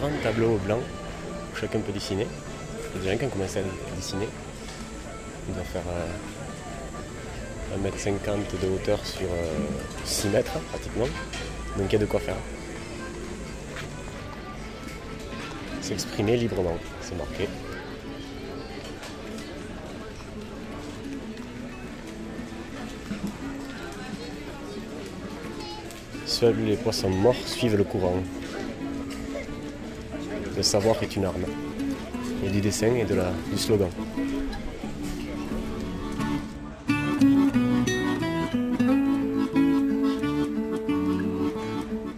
grand tableau blanc où chacun peut dessiner. Des gens qui ont commencé à dessiner. Il doit faire euh, 1m50 de hauteur sur 6 euh, mètres pratiquement. Donc il y a de quoi faire. S'exprimer librement, c'est marqué. Seuls les poissons morts suivent le courant. Le savoir est une arme. A du dessin et de la, du slogan.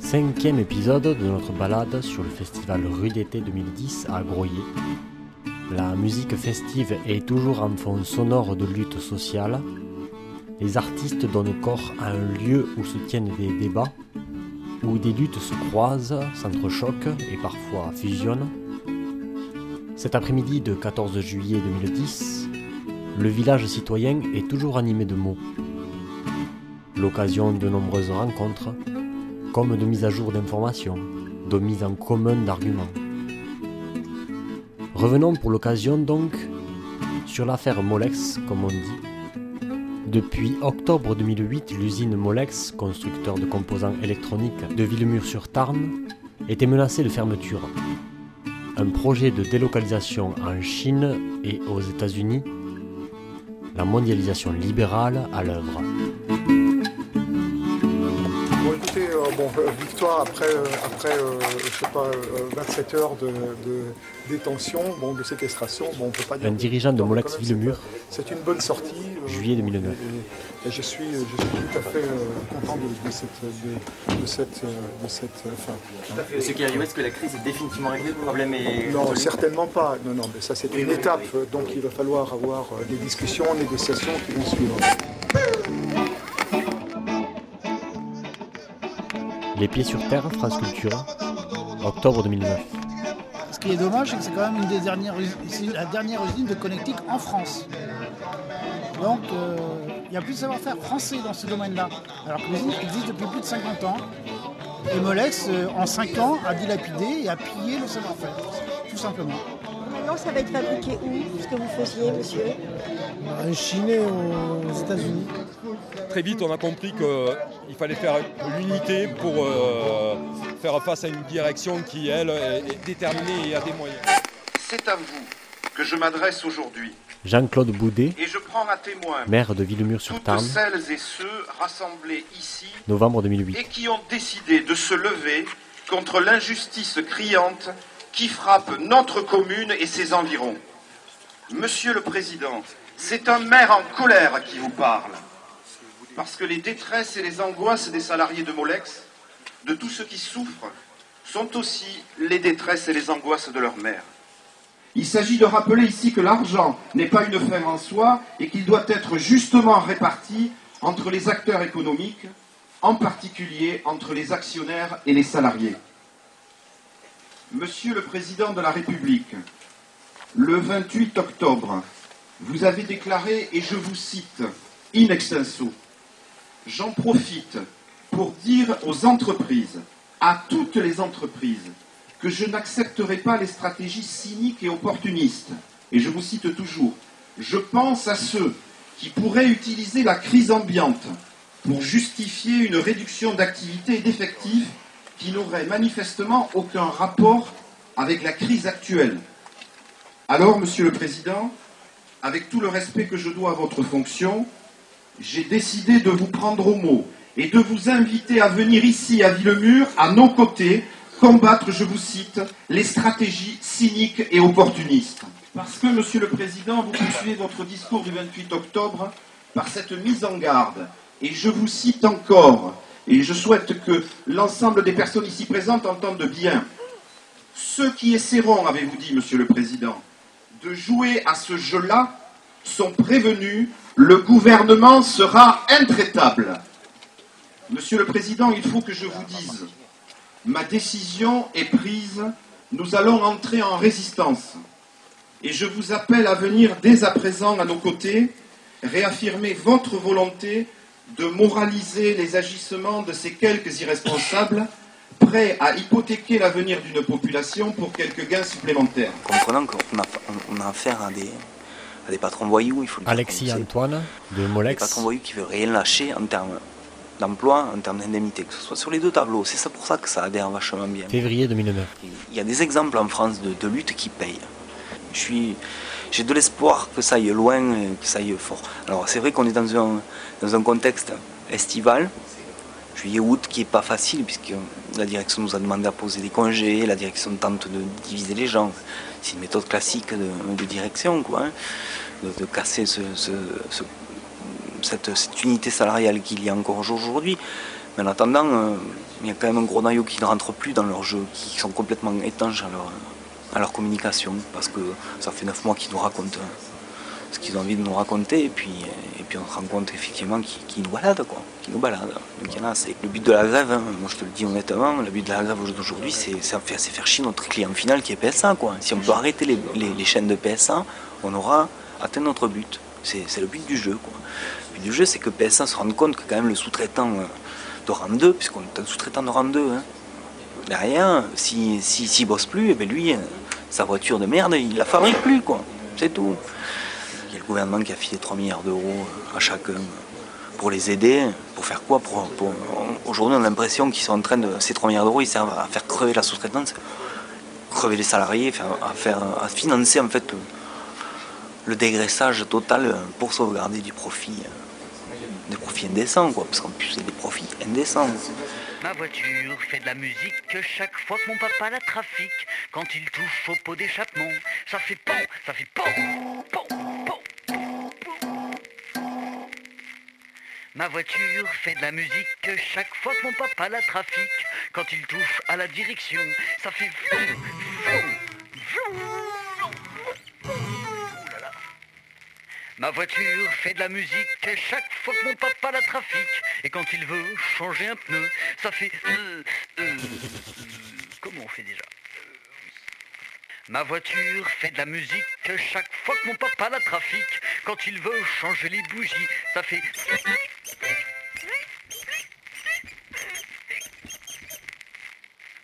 Cinquième épisode de notre balade sur le festival Rue d'été 2010 à Groyer. La musique festive est toujours en fond sonore de lutte sociale. Les artistes donnent corps à un lieu où se tiennent des débats où des luttes se croisent, s'entrechoquent et parfois fusionnent. Cet après-midi de 14 juillet 2010, le village citoyen est toujours animé de mots. L'occasion de nombreuses rencontres, comme de mise à jour d'informations, de mise en commun d'arguments. Revenons pour l'occasion donc sur l'affaire Molex, comme on dit, depuis octobre 2008, l'usine Molex, constructeur de composants électroniques de Villemur-sur-Tarn, était menacée de fermeture. Un projet de délocalisation en Chine et aux États-Unis, la mondialisation libérale à l'œuvre. Bon, écoutez, euh, bon, euh, victoire après, euh, après je sais pas, 27 heures de, détention, bon, de séquestration. Bon, on peut pas dire Un dirigeant de Molex Villemur. C'est une bonne sortie. Juillet 2009. Et, je, suis, je suis tout à fait content de, cette, de, cette, de cette fin. À fait. Ce qui arrive, est-ce que la crise est définitivement réglée Le problème est. Non, certainement pas. Non, non, mais ça c'est une étape. Donc il va falloir avoir des discussions, négociations qui vont suivre. Les pieds sur terre, France Culture, octobre 2009. Ce qui est dommage, c'est que c'est quand même une des dernières, la dernière usine de connectique en France. Donc, euh, il n'y a plus de savoir-faire français dans ce domaine-là. Alors que l'usine existe depuis plus de 50 ans. Et Molex, euh, en 5 ans, a dilapidé et a pillé le savoir-faire, tout simplement. Maintenant, ça va être fabriqué où, ce que vous faisiez, monsieur? En Chine et aux États-Unis. Très vite, on a compris qu'il fallait faire l'unité pour euh, faire face à une direction qui, elle, est déterminée et a des moyens. C'est à vous que je m'adresse aujourd'hui. Jean-Claude Boudet, et je prends à témoin maire de Villemur-sur-Tarn, celles et ceux rassemblés ici, novembre 2008, et qui ont décidé de se lever contre l'injustice criante qui frappe notre commune et ses environs. Monsieur le Président, c'est un maire en colère qui vous parle, parce que les détresses et les angoisses des salariés de Molex, de tous ceux qui souffrent, sont aussi les détresses et les angoisses de leur mère. Il s'agit de rappeler ici que l'argent n'est pas une fin en soi et qu'il doit être justement réparti entre les acteurs économiques, en particulier entre les actionnaires et les salariés. Monsieur le Président de la République, le 28 octobre, vous avez déclaré, et je vous cite, in extenso, j'en profite pour dire aux entreprises, à toutes les entreprises, que je n'accepterai pas les stratégies cyniques et opportunistes. Et je vous cite toujours, je pense à ceux qui pourraient utiliser la crise ambiante pour justifier une réduction d'activité et d'effectifs qui n'aurait manifestement aucun rapport avec la crise actuelle. Alors, Monsieur le Président, avec tout le respect que je dois à votre fonction, j'ai décidé de vous prendre au mot et de vous inviter à venir ici à Villemur, à nos côtés, combattre, je vous cite, les stratégies cyniques et opportunistes. Parce que, Monsieur le Président, vous poursuivez votre discours du 28 octobre par cette mise en garde. Et je vous cite encore, et je souhaite que l'ensemble des personnes ici présentes entendent bien. Ceux qui essaieront, avez-vous dit, Monsieur le Président, de jouer à ce jeu-là sont prévenus, le gouvernement sera intraitable. Monsieur le Président, il faut que je vous dise, ma décision est prise, nous allons entrer en résistance. Et je vous appelle à venir dès à présent à nos côtés, réaffirmer votre volonté de moraliser les agissements de ces quelques irresponsables, prêt à hypothéquer l'avenir d'une population pour quelques gains supplémentaires. Comprenant qu'on a, on a affaire à des, à des patrons voyous, il faut le dire Alexis. Antoine de Des Molex. patrons voyous qui veulent rien lâcher en termes d'emploi, en termes d'indemnité, que ce soit sur les deux tableaux. C'est ça pour ça que ça adhère vachement bien. Février 2009. Il y a des exemples en France de, de luttes qui payent. Je suis, j'ai de l'espoir que ça aille loin, que ça aille fort. Alors c'est vrai qu'on est dans un, dans un contexte estival, juillet-août, qui est pas facile puisque la direction nous a demandé à poser des congés, la direction tente de diviser les gens. C'est une méthode classique de, de direction, quoi, hein, de, de casser ce, ce- ce- cette, unité salariale qu'il y a encore aujourd'hui. Mais en attendant, euh, il y a quand même un gros noyau qui ne rentre plus dans leur jeu, qui sont complètement étanches à leur, à leur communication, parce que ça fait neuf mois qu'ils nous racontent ce qu'ils ont envie de nous raconter, et puis, et puis on se rend compte effectivement qu'ils nous baladent, quoi, nous. Donc il y en a, c'est le but de la grève, hein, moi je te le dis honnêtement, le but de la grève d'aujourd'hui, c'est faire, chier notre client final qui est PSA, quoi. Si on peut arrêter les, les- chaînes de PSA, on aura atteint notre but. C'est c'est le but du jeu, quoi. Du jeu, c'est que PSA se rende compte que quand même le sous-traitant euh, de rang 2, puisqu'on est un sous-traitant de rang 2, hein, derrière, s'il si, s'il bosse plus, eh ben lui, euh, sa voiture de merde, il la fabrique plus, quoi. C'est tout. Il y a le gouvernement qui a filé 3 milliards d'euros euh, à chacun pour les aider. Pour faire quoi? Pour, Aujourd'hui, on a l'impression qu'ils sont en train de. Ces 3 milliards d'euros, ils servent à faire crever la sous-traitance, crever les salariés, à, faire, à financer en fait le, dégraissage total pour sauvegarder du profit. Des profits indécents, quoi, parce qu'en plus, c'est des profits indécents. Ma voiture fait de la musique chaque fois que mon papa la trafique. Quand il touche au pot d'échappement, ça fait pan, ça fait pan, pan, pan, pan. Ma voiture fait de la musique chaque fois que mon papa la trafique. Quand il touche à la direction, ça fait vroom, vroom, vroom. Ouh là là. Ma voiture fait de la musique chaque fois que mon papa la trafique. Et quand il veut changer un pneu, ça fait... euh, euh, comment on fait déjà? Ma voiture fait de la musique chaque fois que mon papa la trafique. Quand il veut changer les bougies, ça fait...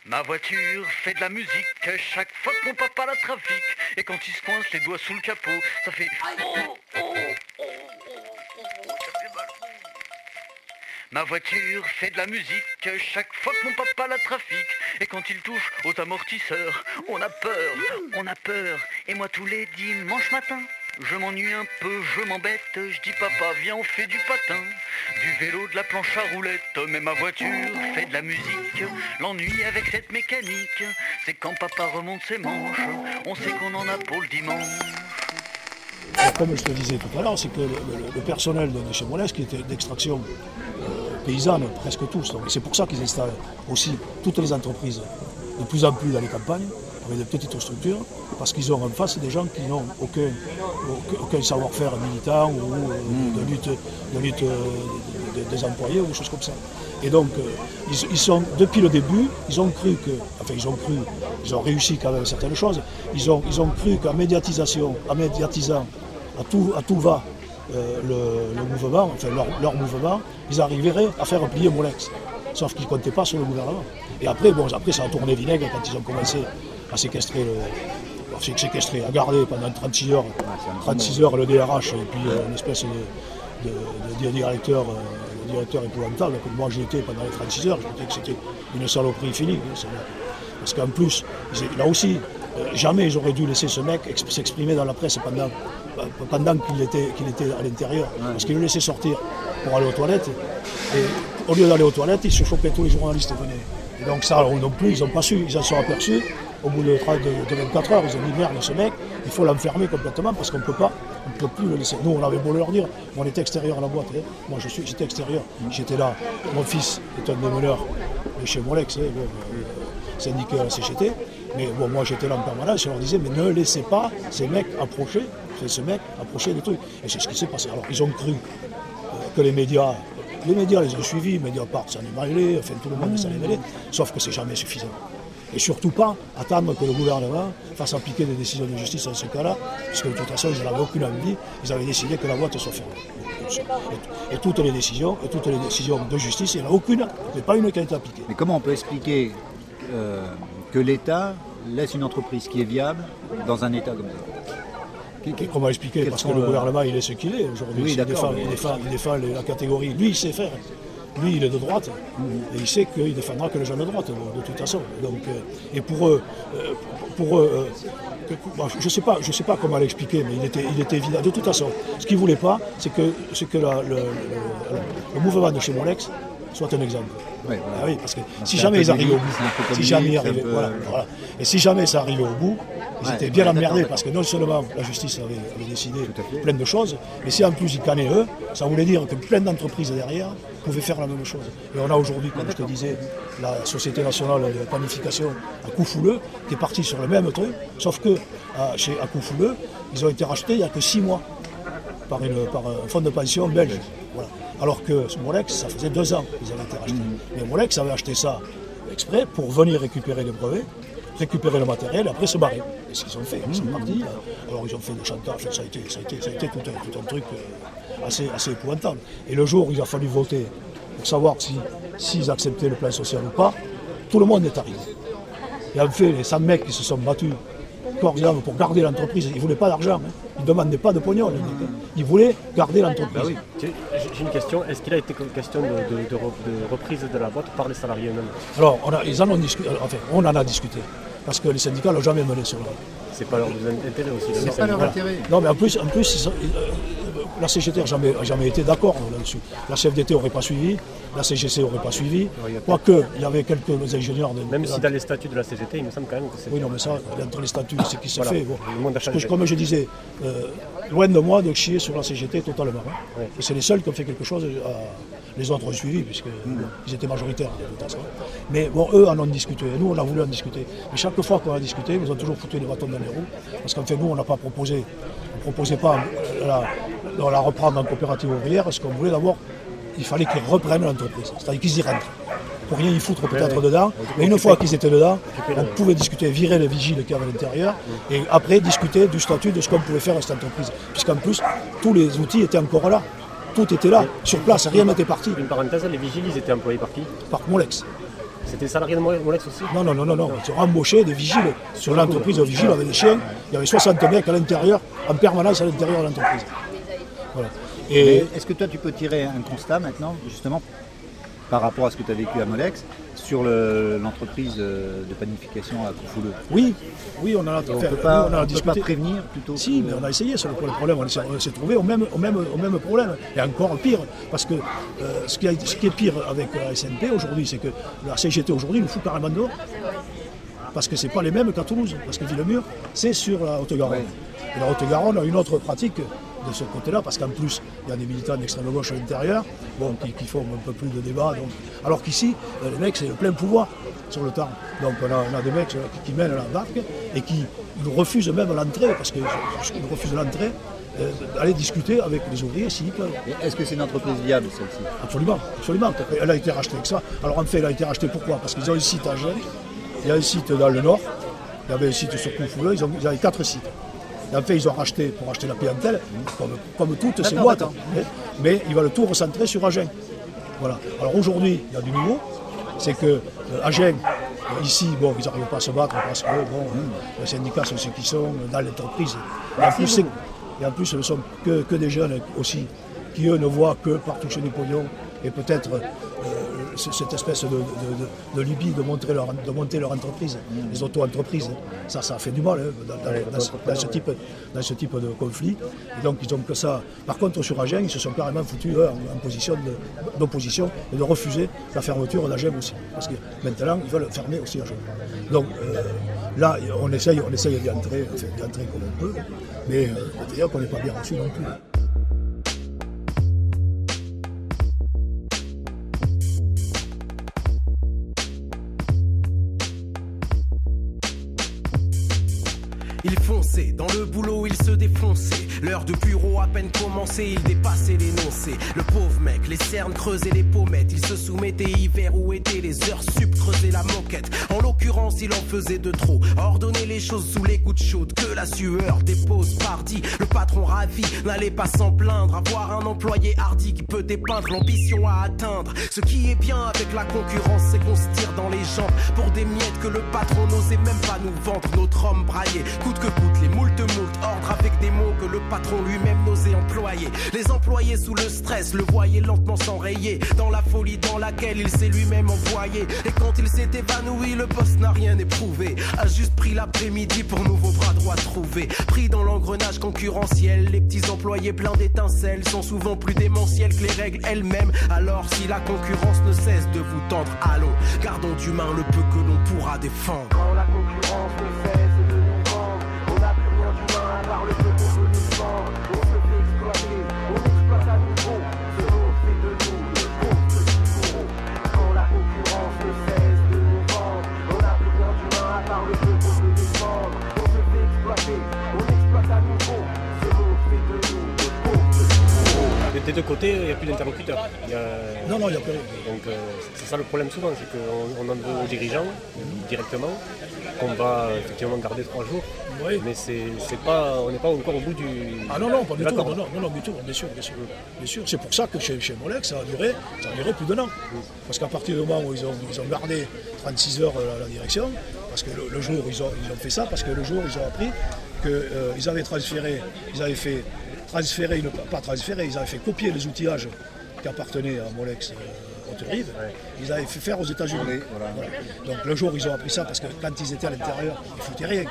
Ma voiture fait de la musique chaque fois que mon papa la trafique. Et quand il se coince les doigts sous le capot, ça fait... Oh, Ma voiture fait de la musique chaque fois que mon papa la trafique. Et quand il touche aux amortisseurs, on a peur, on a peur. Et moi tous les dimanches matins, je m'ennuie un peu, je m'embête. Je dis papa, viens on fait du patin, du vélo, de la planche à roulettes. Mais ma voiture fait de la musique. L'ennui avec cette mécanique, c'est quand papa remonte ses manches, on sait qu'on en a pour le dimanche. Comme je te disais tout à l'heure, c'est que le, personnel de chez Moles, qui était d'extraction euh, paysanne, presque tous, donc c'est pour ça qu'ils installent aussi toutes les entreprises de plus en plus dans les campagnes, avec des petites structures, parce qu'ils ont en face des gens qui n'ont aucun, aucun, savoir-faire militant ou euh, de lutte, de lutte euh, de- de- des employés ou des choses comme ça. Et donc, euh, ils, ils sont, depuis le début, ils ont cru que, enfin ils ont cru, ils ont réussi quand même certaines choses, ils ont, ils ont cru qu'en médiatisation, en médiatisant à tout, à tout va euh, le, le mouvement, enfin leur, leur mouvement, ils arriveraient à faire plier Molex. Sauf qu'ils ne comptaient pas sur le gouvernement. Et après, bon, après ça a tourné vinaigre quand ils ont commencé à séquestrer le. à garder pendant 36 heures, 36 heures le DRH et puis euh, une espèce de, de- de directeur, euh, de directeur épouvantable. moi j'ai été pendant les 36 heures, je disais que c'était une saloperie finie. hein, Parce qu'en plus, là aussi, jamais ils auraient dû laisser ce mec ex- s'exprimer dans la presse pendant, pendant qu'il était, qu'il était à l'intérieur. Parce qu'ils le laissaient sortir pour aller aux toilettes. Et au lieu d'aller aux toilettes, ils se chopaient tous les journalistes venaient. Et donc ça, non plus, ils n'ont pas su, ils en sont aperçus. Au bout de, 30 de- de 24 heures, ils ont dit merde, ce mec, il faut l'enfermer complètement parce qu'on ne peut pas, on ne peut plus le laisser. Nous, on avait beau leur dire, on était extérieur à la boîte. hein. Moi, je suis, j'étais extérieur. J'étais là. Mon fils est un des meneurs de chez Molex, hein, le- le syndicat à la CGT. Mais bon, moi, j'étais là en permanence. Je leur disais, mais ne laissez pas ces mecs approcher, ces mecs approcher des trucs. Et c'est ce qui s'est passé. Alors, ils ont cru euh, que les médias, les médias les ont suivis, Mediapart s'en est mêlé, enfin tout le monde s'en est mêlé, sauf que c'est jamais suffisant. Et surtout pas attendre que le gouvernement fasse appliquer des décisions de justice dans ce cas-là, puisque de toute façon, ils n'avaient aucune envie, ils avaient décidé que la boîte soit fermée. Et, et toutes les décisions, et toutes les décisions de justice, il n'y en a aucune, mais pas une qui a été appliquée. Mais comment on peut expliquer euh, que l'État laisse une entreprise qui est viable dans un État comme ça Comment expliquer Quels Parce que le le- gouvernement, il est ce qu'il est aujourd'hui. Oui, il, défend, il, défend, il défend les- la catégorie. Lui, il sait faire. Lui, il est de droite. Et il sait qu'il défendra que les gens de droite, de toute façon. Donc, euh, et pour eux, euh, pour eux, euh, je ne sais, pas- je sais pas comment l'expliquer, mais il était, il était évident. De toute façon, ce qu'il ne voulait pas, c'est que, c'est que la- le, le- le mouvement de chez Molex soit un exemple. Voilà. Ah oui, parce que si jamais ils arrivaient au bout, si jamais ils arrivaient, peu- voilà, voilà. Et si jamais ça arrivait au bout, ils Ouais, étaient bien emmerdés parce que non seulement la justice avait, avait décidé plein de choses, mais si en plus ils cannaient eux, ça voulait dire que plein d'entreprises derrière pouvaient faire la même chose. Et on a aujourd'hui, comme je te disais, la Société nationale de planification à Coufouleux qui est partie sur le même truc, sauf que à, chez, à Coufouleux, ils ont été rachetés il n'y a que six mois par, une, par un fonds de pension belge. Voilà. Alors que Molex, ça faisait deux ans qu'ils avaient été rachetés. Mais Molex avait acheté ça exprès pour venir récupérer les brevets, récupérer le matériel et après se barrer. Et ce qu'ils ont fait, ils sont partis. Alors ils ont fait des chantages, enfin, ça a été, ça a été, ça a été tout, un, tout un truc euh, assez, assez épouvantable. Et le jour où il a fallu voter pour savoir si- s'ils acceptaient le plan social ou pas, tout le monde est arrivé. Et en fait, les 100 mecs qui se sont battus pour garder l'entreprise, ils ne voulaient pas d'argent. hein. Ils ne demandaient pas de pognon, hein. Ils voulaient garder l'entreprise. J'ai j'ai une question. Est-ce qu'il a été question de, de- de re- de reprise de la boîte par les salariés eux-mêmes? Alors, on, a- ils en ont discuté, enfin, on en a discuté. Parce que les syndicats n'ont jamais mené sur la C'est pas leur intérêt aussi. C'est pas leur intérêt. Non, mais en plus, en plus ils sont- euh, la CGT n'a jamais, été d'accord là-dessus. La CFDT n'aurait pas suivi, la CGC n'aurait pas suivi. Quoique, il y avait quelques ingénieurs. De, Même si dans les statuts de la CGT, il me semble quand même que c'est. Oui, non, mais ça, entre les statuts, c'est qui se Voilà. fait. bon. Parce que, comme je disais, euh, loin de moi de chier sur la CGT totalement. hein. Oui. Et c'est les seuls qui ont fait quelque chose. à- les autres ont suivi, puisqu'ils étaient majoritaires de toute façon. Mais bon, eux en ont discuté. Nous, on a voulu en discuter. Mais chaque fois qu'on a discuté, ils nous ont toujours foutu les bâtons dans les roues. Parce qu'en fait, nous, on n'a pas proposé. On ne proposait pas euh, la, de la reprendre en coopérative ouvrière. Ce qu'on voulait d'abord, il fallait qu'ils reprennent l'entreprise. C'est-à-dire qu'ils y rentrent. Pour rien y foutre peut-être dedans. Mais une fois qu'ils étaient dedans, on pouvait discuter, virer les vigiles qu'il y avait à l'intérieur. Et après, discuter du statut de ce qu'on pouvait faire à cette entreprise. Puisqu'en plus, tous les outils étaient encore là. Tout était là, sur place, rien n'était parti. Une parenthèse, les vigiles, ils étaient employés par qui? Par Molex. C'était des salariés de Mole- Molex aussi? Non, non, non, non, non. Ils ont embauché des vigiles sur l'entreprise de vigiles avec des chiens. Il y avait 60 mecs à l'intérieur, en permanence à l'intérieur de l'entreprise. Voilà. Et Est-ce que toi tu peux tirer un constat maintenant, justement, par rapport à ce que tu as vécu à Molex, sur le- l'entreprise euh, de planification à Coufouleux oui, oui, on en a, on peut pas, on a on peut pas prévenir plutôt Si, que- mais on a essayé sur le le problème, on s'est- trouvé au même, au, même, au même problème. Et encore pire, parce que euh, ce, qui a- ce qui est pire avec la SNP aujourd'hui, c'est que la CGT aujourd'hui nous fout carrément dehors. Parce que c'est pas les mêmes qu'à Toulouse. Parce que Villemur, c'est sur la Haute-Garonne. Et la Haute-Garonne a une autre pratique de ce côté-là, parce qu'en plus, il y a des militants d'extrême gauche à l'intérieur, bon, qui, qui font un peu plus de débat. Donc... Alors qu'ici, euh, les mecs, c'est le plein pouvoir sur le temps. Donc on a, on a des mecs euh, qui, qui mènent la barque et qui nous refusent même l'entrée, parce qu'ils refusent l'entrée, euh, d'aller discuter avec les ouvriers s'ils peuvent. Est-ce que c'est une entreprise viable celle-ci? Absolument, absolument. Elle a été rachetée avec ça. Alors en fait, elle a été rachetée pourquoi? Parce qu'ils ont un site à Gênes, il y a un site dans le nord, il y avait un site sur Coufouleux, ils, ils avaient quatre sites. En fait, ils ont racheté pour acheter la clientèle, comme, comme toutes ces boîtes. Mais, mais ils veulent tout recentrer sur Agen. Voilà. Alors aujourd'hui, il y a du nouveau. C'est que euh, Agen, euh, ici, bon, ils n'arrivent pas à se battre parce que bon, euh, les syndicats sont ceux qui sont dans l'entreprise. Et en plus, c'est- et en plus, ce ne sont que, que des jeunes aussi qui, eux, ne voient que par toucher des pognons et peut-être euh, cette espèce de, de, de- de lubie de, montrer leur, de monter leur entreprise, les auto-entreprises. Ça, ça fait du mal hein, dans, dans- dans ce, dans ce type, dans ce type de conflit. Et donc, ils ont que ça. Par contre, sur Agen, ils se sont carrément foutus eux, en, en position d'opposition et de refuser la fermeture d'Agen aussi. Parce que maintenant, ils veulent fermer aussi Agen. Donc, euh, là, on essaye, on essaye d'y entrer, enfin, entrer comme on peut, mais euh, d'ailleurs qu'on n'est pas bien reçu non plus. À peine commencée, il dépassait l'énoncé. Le pauvre mec, les cernes creusaient les pommettes. Il se soumettait hiver ou été, les heures sup creusaient la moquette. En l'occurrence, il en faisait de trop. Ordonner les choses sous les gouttes chaudes que la sueur dépose pardi. Le patron ravi n'allait pas s'en plaindre. Avoir un employé hardi qui peut dépeindre l'ambition à atteindre. Ce qui est bien avec la concurrence, c'est qu'on se tire dans les jambes pour des miettes que le patron n'osait même pas nous vendre. Notre homme braillé, coûte que coûte, les moult moult, ordre avec des mots que le patron lui-même n'osait employer. Les employés sous le stress le voyaient lentement s'enrayer dans la folie dans laquelle il s'est lui-même envoyé. Et quand il s'est évanoui, le poste n'a rien éprouvé. A juste pris l'après-midi pour nouveau bras droit trouvé. Pris dans l'engrenage concurrentiel, les petits employés pleins d'étincelles sont souvent plus démentiels que les règles elles-mêmes. Alors si la concurrence ne cesse de vous tendre, allons, gardons d'humain le peu que l'on pourra défendre. Quand la concurrence ne n'y a Non, non, il n'y a plus rien. Donc euh, c'est ça le problème souvent, c'est qu'on on en veut aux dirigeants directement, qu'on va effectivement garder trois jours. Mais c'est c'est pas, on n'est pas encore au bout du. Ah non, non, pas du tout. Non, non, non, non, du tout, bien sûr, bien sûr. Bien sûr. C'est pour ça que chez, chez Molex, ça a duré, ça a duré plus d'un an. Parce qu'à partir du moment où ils ont, ils ont gardé 36 heures euh, la, la direction, parce que le, le jour ils ont, ils ont fait ça, parce que le jour ils ont appris qu'ils avaient transféré, ils avaient fait transférer, une- pas transférer, ils avaient fait copier les outillages qui appartenaient à Molex. euh, Haute-Rive, ils avaient fait faire aux États-Unis. Voilà. Donc le jour où ils ont appris ça, parce que quand ils étaient à l'intérieur, ils foutaient rien.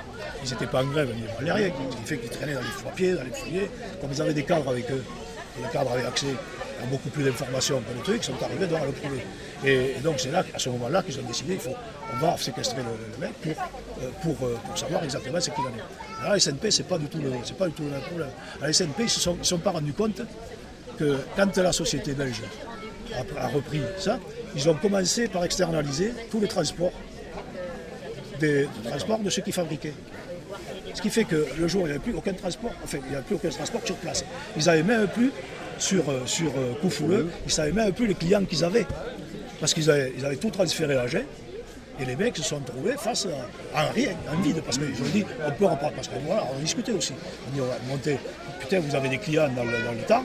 Ils n'étaient pas en grève, ils ne valaient rien. Il fait qu'ils traînaient dans les foie-pieds, dans les fouillers. Comme ils avaient des cadres avec eux, et les cadres avaient accès beaucoup plus d'informations que le truc, sont arrivés donc à le prouver. Et, donc c'est là, à ce moment-là, qu'ils ont décidé, il faut, va séquestrer le, le mec pour, euh, euh, pour savoir exactement ce qu'il en est. La SNP, c'est pas du tout le, pas du tout le problème. La SNP, ils ne se sont, pas rendus compte que quand la société belge a, repris ça, ils ont commencé par externaliser tous les transports des, transports de ceux qui fabriquaient. Ce qui fait que le jour il n'y avait plus aucun transport, enfin il n'y avait plus aucun transport sur place. Ils n'avaient même plus sur, euh, sur euh, Koufouleux, ils ne savaient même plus les clients qu'ils avaient. Parce qu'ils avaient, ils avaient tout transféré à Agen. Et les mecs se sont trouvés face à, à rien, à un vide. Parce qu'ils ont dit, on peut repartir. Parce que voilà, on discutait aussi. On dit, on va monter. Putain, vous avez des clients dans le, dans le temps.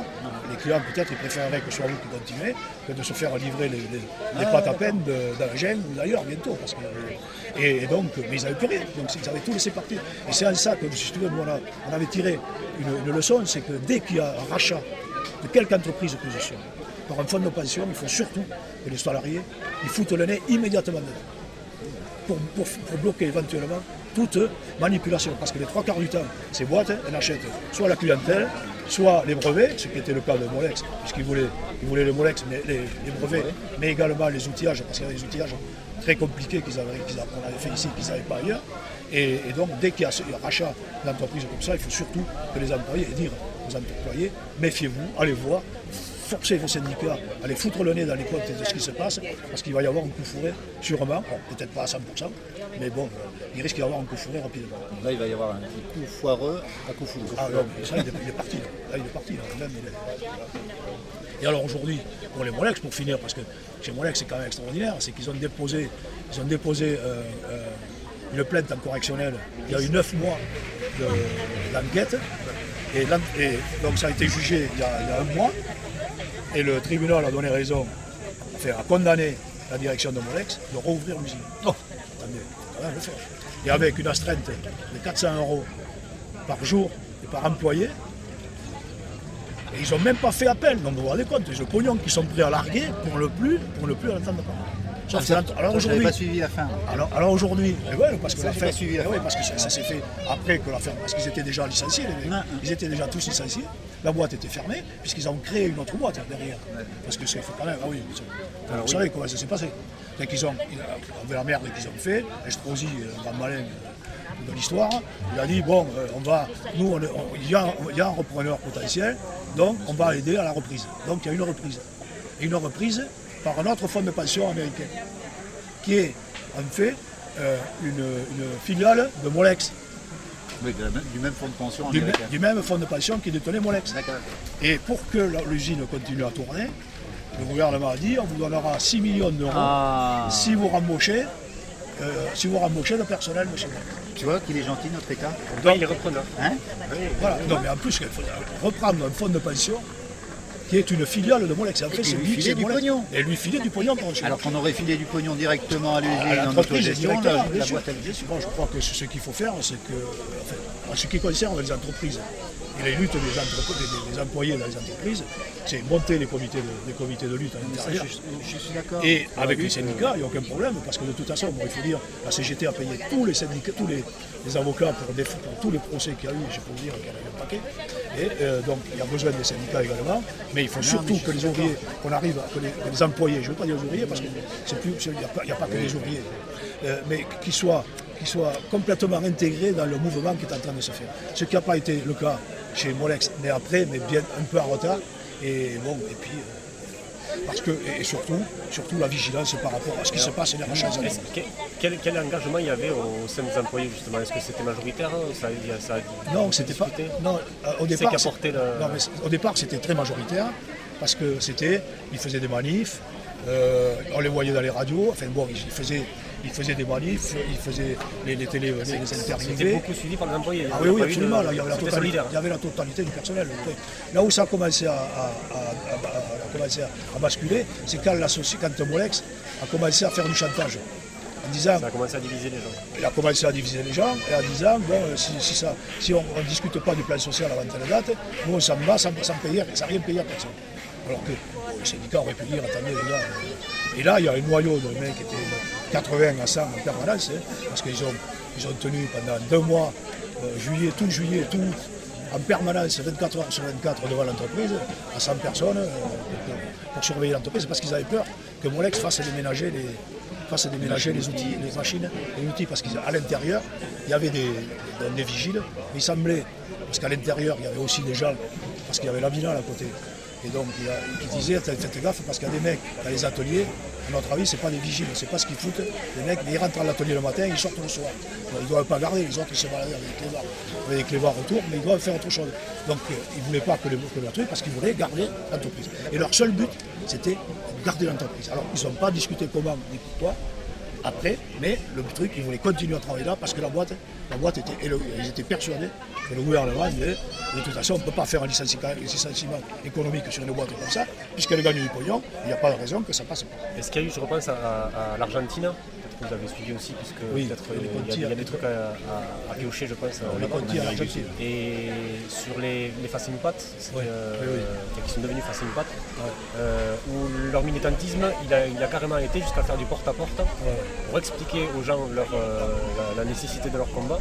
Les clients, peut-être, ils préféreraient que ce soit vous qui continuez que de se faire livrer les, les- les pâtes à peine de- d'Agen ou d'ailleurs bientôt. Parce que, et, et donc, mais ils n'avaient plus rien. Donc ils avaient tout laissé partir. Et c'est en ça que, si tu veux, nous, on, a- on avait tiré une, une leçon c'est que dès qu'il y a un rachat de quelque entreprise que ce soit, par un fonds de pension, il faut surtout que les salariés ils foutent le nez immédiatement dedans pour, pour- bloquer éventuellement toute manipulation. Parce que les trois quarts du temps, ces boîtes, elles achètent soit la clientèle, soit les brevets, ce qui était le cas de Molex, puisqu'ils voulaient, ils voulaient le Molex, mais les, brevets, mais également les outillages, parce qu'il y avait des outillages très compliqués qu'ils avaient, qu'on avait fait ici, qu'ils n'avaient pas ailleurs. Et, et donc, dès qu'il y a ce rachat d'entreprises comme ça, il faut surtout que les employés, et dire employés, méfiez-vous, allez voir, forcer vos syndicats à aller foutre le nez dans les comptes de ce qui se passe, parce qu'il va y avoir un coup fourré, sûrement, Bon, peut-être pas à 100%, mais bon, il risque d'y avoir un coup fourré rapidement. Là, il va y avoir un petit coup foireux à coup fourreux. Ah non, mais ça, il est, il est parti. Là, Là, il est parti. là. Même, il est- Et alors aujourd'hui, pour les Molex, pour finir, parce que chez Molex, c'est quand même extraordinaire, c'est qu'ils ont déposé, ils ont déposé euh, euh, une plainte en correctionnel il y a eu neuf mois de- d'enquête. Et, donc ça a été jugé il y a, il y a un mois. Et le tribunal a donné raison, enfin, a condamné la direction de Molex de rouvrir l'usine. Non, attendez, faut quand même le faire. Et avec une astreinte de 400 euros par jour et par employé. Et ils n'ont même pas fait appel, donc vous vous rendez compte, les pognons qui sont prêts à larguer pour le plus, pour ne plus parler. Ah, alors aujourd'hui, pas suivi la fin. alors, alors aujourd'hui, eh ouais, parce que l'affaire, suivi la eh ouais, parce que ça, ça s'est fait après que l'affaire, parce qu'ils étaient déjà licenciés, les ils étaient déjà tous licenciés. La boîte était fermée puisqu'ils ont créé une autre boîte derrière. Parce que c'est faut quand même, ah oui, Ah vous oui. savez comment ça s'est passé. Ont, ils- avec la merde qu'ils ont fait, Estrosi, euh, grand malin euh, de l'histoire, il a dit bon, euh, on va, nous, il y, a, il y a un repreneur potentiel, donc on va aider à la reprise. Donc il y a une reprise. Et une reprise par un autre fonds de pension américain qui est en fait euh, une, une filiale de Molex, Oui, de la même- du même fonds de pension du, américain. du même fonds de pension qui détenait Molex. Et pour que l'usine continue à tourner, Le gouvernement a dit on vous donnera 6 millions d'euros Ah. si vous rembauchez, euh, si vous rembauchez le personnel de chez nous. Tu vois qu'il est gentil notre État? Donc, il est repreneur. Hein? Voilà. Non, mais en plus, il faut reprendre un fonds de pension qui est une filiale de Molex. En fait, c'est lui filer du pognon. Et lui filer du pognon pour Alors qu'on aurait filé du pognon directement à à l'usine en l'entreprise directement, la, boîte à. Moi, je crois que ce ce qu'il faut faire, c'est que, enfin, en ce qui concerne les entreprises et les luttes des, des, des employés dans les entreprises, c'est monter les comités de, les comités de lutte à l'intérieur. je, je suis d'accord. Et la avec les lutte, syndicats, il n'y a aucun problème, parce que de toute façon, bon, il faut dire, la CGT a payé tous les syndicats, tous les, les avocats pour, des- pour tous les procès qu'il y a eu, je peux vous dire qu'il y en a eu un paquet. Et euh, donc, il y a besoin des syndicats également, mais il faut surtout que les ouvriers, qu'on arrive, à- que les, que les employés, je ne veux pas dire les ouvriers, parce qu'il n'y a, pas- a que les ouvriers, euh, mais qu'ils soient, qu'ils soient complètement intégrés dans le mouvement qui est en train de se faire. Ce qui n'a pas été le cas chez Molex, mais après, mais bien un peu en retard. Et bon, et puis. euh, parce que, et surtout, surtout la vigilance par rapport à ce qui se passe et les que- quel, quel engagement il y avait au sein des employés justement? Est-ce que c'était majoritaire? Ça, a Non, c'était pas. Non, euh, au départ. le- non, mais au départ, c'était très majoritaire parce que c'était, ils faisaient des manifs, euh, on les voyait dans les radios. Enfin bon, ils faisaient, ils faisaient des manifs, ils faisaient les, les télé, les, les C'était beaucoup suivi par les employés. Ah Il oui, oui, absolument. Là, il, y avait la totalité, solidaire. il y avait la totalité du personnel. Là où ça a commencé à, à- à- basculer, c'est quand, quand Molex a commencé à faire du chantage. En disant, Ça a commencé à diviser les gens. il a commencé à diviser les gens et en disant bon, euh, si, si ça, si on ne discute pas du plan social avant telle date, nous on s'en va sans, sans payer, sans rien payer à personne. Alors que bon, le syndicat aurait pu dire attendez les gars. euh, Et là, il y a un noyau de mecs qui étaient 80 à 100 en permanence, hein, parce qu'ils ont, ils ont tenu pendant deux mois, euh, juillet, tout juillet, tout en permanence, 24 heures sur 24 devant l'entreprise, à 100 personnes, euh, pour, surveiller l'entreprise, parce qu'ils avaient peur que Molex fasse déménager les, déménager les outils, les machines, les outils, parce qu'à l'intérieur, il y avait des, des, vigiles, mais il semblait, parce qu'à l'intérieur, il y avait aussi des gens, parce qu'il y avait la à côté. Et donc, il, a, il disait, faites gaffe, parce qu'il y a des mecs dans les ateliers, à notre avis, c'est pas des vigiles, c'est pas ce qu'ils foutent. Les mecs, ils rentrent à l'atelier le matin, ils sortent le soir. Ils ne doivent pas garder, les autres, ils se baladent avec des clébards, avec clébards autour, mais ils doivent faire autre chose. Donc, euh, ils ne voulaient pas que, les, le truc, parce qu'ils voulaient garder l'entreprise. Et leur seul but, c'était de garder l'entreprise. Alors, ils n'ont pas discuté comment ni pourquoi, après, mais le truc, ils voulaient continuer à travailler là parce que la boîte, la boîte était, et le- ils étaient persuadés que le gouvernement disait de toute façon, on ne peut pas faire un licenciement, licenciement économique sur une boîte comme ça, puisqu'elle gagne du pognon, il n'y a pas de raison que ça passe pas. Est-ce qu'il y a eu, je repense à, à- à l'Argentine, peut-être que vous avez suivi aussi, puisque Oui, euh, il y, a- y des trucs à, à- à piocher, je pense. euh, Les là-bas. Conti Argentine. Et sur les, les Facing Pat, euh, oui, qui sont devenus Facing Pat, euh, où leur militantisme, il a, il a carrément été jusqu'à faire du porte-à-porte pour expliquer aux gens leur, euh, la, la nécessité de leur combat.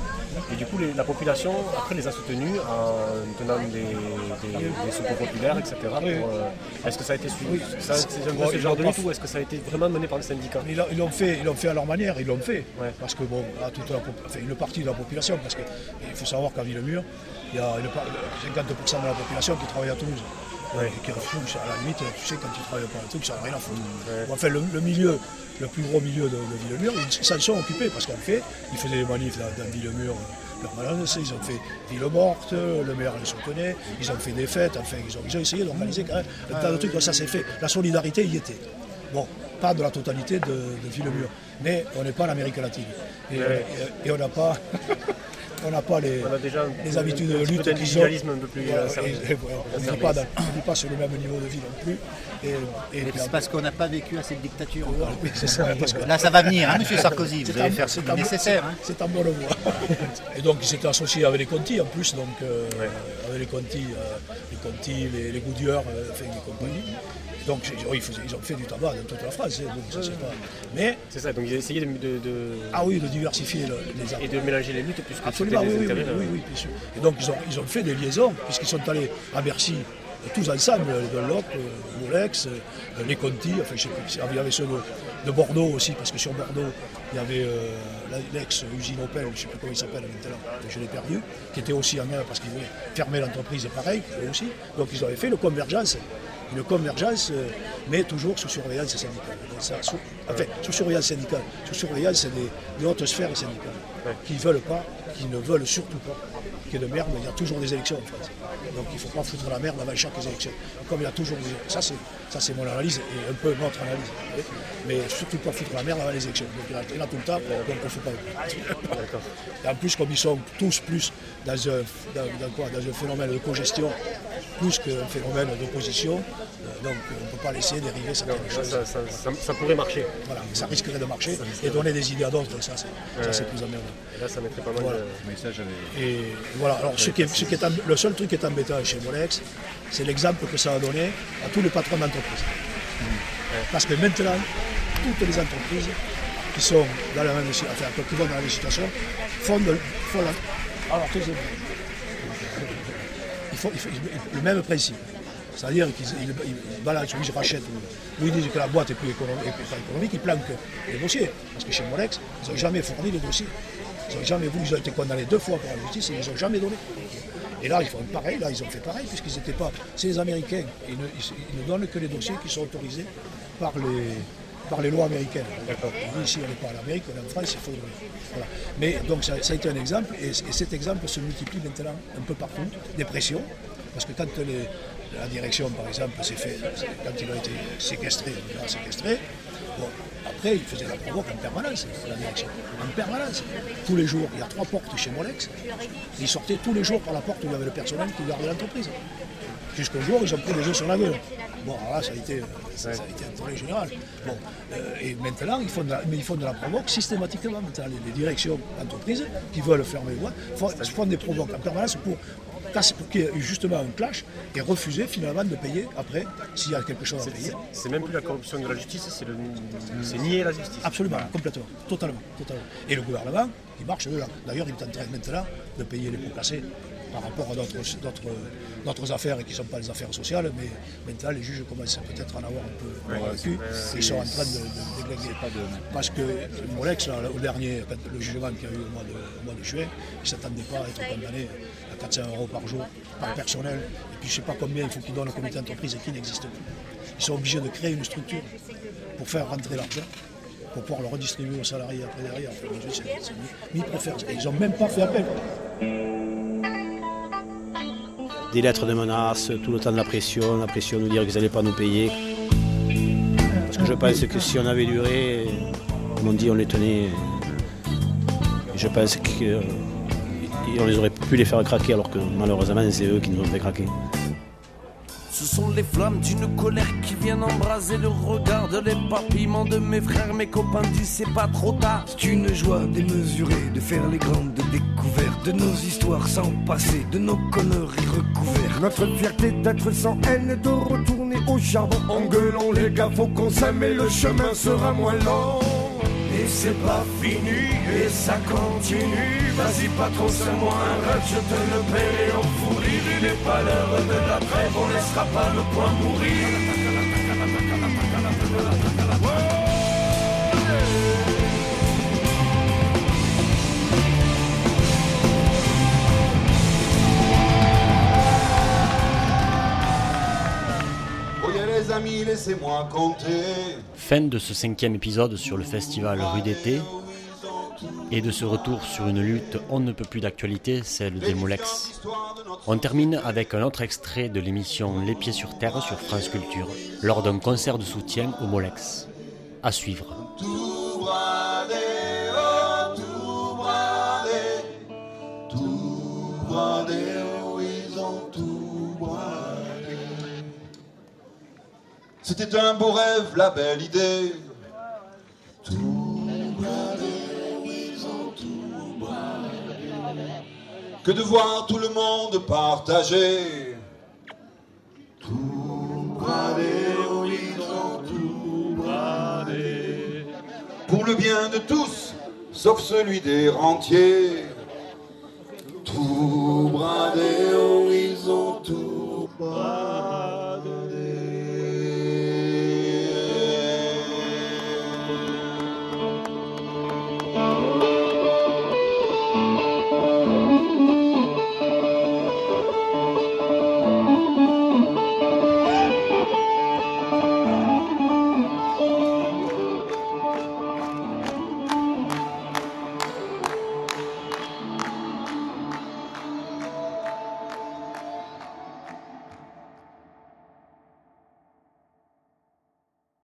Et du coup, les- la population, après, les a soutenus en tenant des, des, des soupes populaires, etc. euh, est-ce que ça a été suivi Oui. C'est un peu ce genre de lutte ou est-ce que ça a été vraiment mené par le syndicat? Ils l'ont- fait, ils fait à leur manière, ils l'ont fait. Parce que bon, à toute la enfin, une partie de la population, parce qu'il faut savoir qu'à Villemur, il y a une par- 50% de la population qui travaille à Toulouse. Et qui refuse, à la limite, tu sais, quand tu travailles pas à Toulouse, ça n'a rien à foutre. Enfin, le, le milieu, le plus gros milieu de, de Villemur, ils s'en sont occupés, parce qu'en fait, ils faisaient des manifs dans, dans Villemur permanence, ils ont fait Ville Morte, le maire les soutenait, ils ont fait des fêtes, enfin, ils ont, ils ont essayé d'organiser quand même un tas de trucs, donc ça s'est fait. La solidarité y était. Bon, pas de la totalité de, de Villemur, mais on n'est pas en Amérique latine. Et, Ouais. et- et on n'a pas, on n'a pas les, On a déjà un les peu- habitudes un de lutte qu'ils ont. d'individualisme un peu plus, Voilà, sérieux. et- et voilà, on n'est pas, sur le même niveau de vie non plus. Et, et Mais puis, c'est parce qu'on n'a pas vécu assez de dictature. encore. oui, c'est ça, parce que- Là, ça va venir, hein, monsieur Sarkozy. C'est Vous allez un- faire c'est ce un- nécessaire. c'est- hein. C'est en bonne voie. Et donc, ils s'étaient associés avec les Conti en plus, donc euh, avec les Conti, euh, les Conti, les, les Goodyear, euh, enfin, les compagnies. Donc, ils, ils faisaient- ils ont fait du tabac dans toute la France. hein, donc ça, c'est pas... Mais, C'est ça, donc ils ont essayé de, de- de- ah oui, de diversifier le- les armes. et de mélanger les luttes puisque Absolument, oui, oui, oui, oui, euh, oui, bien sûr. Et donc, ils ont, ils ont fait des liaisons, puisqu'ils sont allés à Bercy, tous ensemble, de Dunlop, euh, Molex, euh, les Conti, enfin, je sais plus, il y avait ceux de, de Bordeaux aussi, parce que sur Bordeaux, il y avait euh, l'ex-usine Opel, je ne sais plus comment il s'appelle maintenant, je l'ai perdu, qui était aussi en œuvre parce qu'ils voulaient fermer l'entreprise, pareil, eux aussi. Donc, ils avaient fait le convergence, une convergence, euh, mais toujours sous surveillance syndicale. Et ça, sous, enfin, sous surveillance syndicale, sous surveillance des, des hautes sphères syndicales, qui ne veulent pas, qui ne veulent surtout pas qu'il y ait de merde. Il y a toujours des élections en France. Donc il ne faut pas foutre la merde avant chaque élection. Comme il a toujours dit. Ça, c'est, ça, c'est mon analyse et un peu notre analyse. Mais surtout pas foutre la merde avant les élections. Donc il a, il a tout le temps, donc on ne fait pas. Et en plus, comme ils sont tous plus dans un, dans, dans quoi, dans un phénomène de congestion, plus qu'un phénomène d'opposition, euh, donc on ne peut pas laisser dériver certaines Ça, choses. ça- ça- ça- ça pourrait marcher. Voilà, ça risquerait de marcher et donner des idées à d'autres, ça c'est, ça, c'est Ouais. plus emmerdant. Là, ça mettrait pas mal Voilà. de... Et voilà, alors ce qui est, ce qui est emb- le seul truc qui est embêtant chez Molex, c'est l'exemple que ça a donné à tous les patrons d'entreprise. Parce que maintenant, toutes les entreprises qui sont dans la même qui vont dans la même situation, font, de- alors. Ils font, ils ils- le même principe. C'est-à-dire qu'ils ils, ils balancent, oui, je rachète, ou ils disent que la boîte est plus économique, pas économique, ils planquent les dossiers. Parce que chez Molex, ils n'ont jamais fourni les dossiers. Ils n'ont jamais voulu, ils ont été condamnés deux fois par la justice et ils n'ont jamais donné. Et là, ils font pareil, là, ils ont fait pareil, puisqu'ils n'étaient pas. C'est les Américains, ils ne, ils- ils ne donnent que les dossiers qui sont autorisés par les, par les lois américaines. Nous, ici, on n'est pas en Amérique, on est en France, il faut. Voilà. Mais donc, ça, ça a été un exemple, et, et cet exemple se multiplie maintenant un peu partout, des pressions, parce que quand les- la direction, par exemple, s'est fait, quand il a été séquestré, on a séquestré, bon, après, il faisait la provoque en permanence, la direction. En permanence. Tous les jours, il y a trois portes chez Molex. Ils sortaient tous les jours par la porte où il y avait le personnel qui gardait l'entreprise. Jusqu'au jour, ils ont pris des œufs sur la gueule. Bon, alors là, ça a été, ça, a été un tollé général. Bon, euh, et maintenant, ils font, de la, mais ils font de la provoque systématiquement. Les, les directions d'entreprise qui veulent fermer les voies font, font des provoques en permanence pour qu'il y ait justement un clash et refuser finalement de payer après s'il y a quelque chose à payer. C'est même plus la corruption de la justice, c'est nier la justice. Absolument, complètement, totalement, totalement. Et le gouvernement, il marche de là. D'ailleurs, il est en train maintenant de payer les pots cassés par rapport à d'autres, affaires qui ne sont pas les affaires sociales, mais maintenant les juges commencent peut-être à en avoir un peu Ouais, cul. Ils sont en train de, de déglinguer. Parce que Molex, là, au dernier, le jugement qu'il y a eu au mois de, au mois de juin, il ne s'attendait pas à être condamné 400 euros par jour par personnel. Et puis je ne sais pas combien il faut qu'ils donnent au comité d'entreprise et qui n'existe plus. Ils sont obligés de créer une structure pour faire rentrer l'argent pour pouvoir le redistribuer aux salariés après derrière. Ils préfèrent. Ils n'ont même pas fait appel. Des lettres de menaces, tout le temps de la pression, la pression de nous dire qu'ils n'allaient pas nous payer. Parce que je pense que si on avait duré, comme on dit, on les tenait. Je pense qu'on les aurait pu les faire craquer alors que malheureusement c'est eux qui nous ont fait craquer. Ce sont les flammes d'une colère qui viennent embraser le regard de les papillements de mes frères, mes copains disent c'est pas trop tard. C'est une joie démesurée de faire les grandes découvertes de nos histoires sans passé, de nos conneries recouvertes. Notre fierté d'être sans haine et de retourner au charbon. Engueulons les gars, faut qu'on s'aime et le chemin sera moins long. Et c'est pas fini, et ça continue. Vas-y, patron, c'est moi un rêve, je te le en fou rire. Il n'est pas l'heure de la trêve, on laissera pas le point Oh yeah, les amis, laissez-moi compter. Fin de ce cinquième épisode sur le festival Rue d'été et de ce retour sur une lutte on ne peut plus d'actualité, celle des Molex. On termine avec un autre extrait de l'émission Les Pieds sur Terre sur France Culture lors d'un concert de soutien aux Molex. À suivre. Tout C'était un beau rêve, la belle idée. Tout bradé, oh, ils ont tout bradé. Que de voir tout le monde partager. Tout bradé, oh, ils ont tout bradé. Pour le bien de tous, sauf celui des rentiers.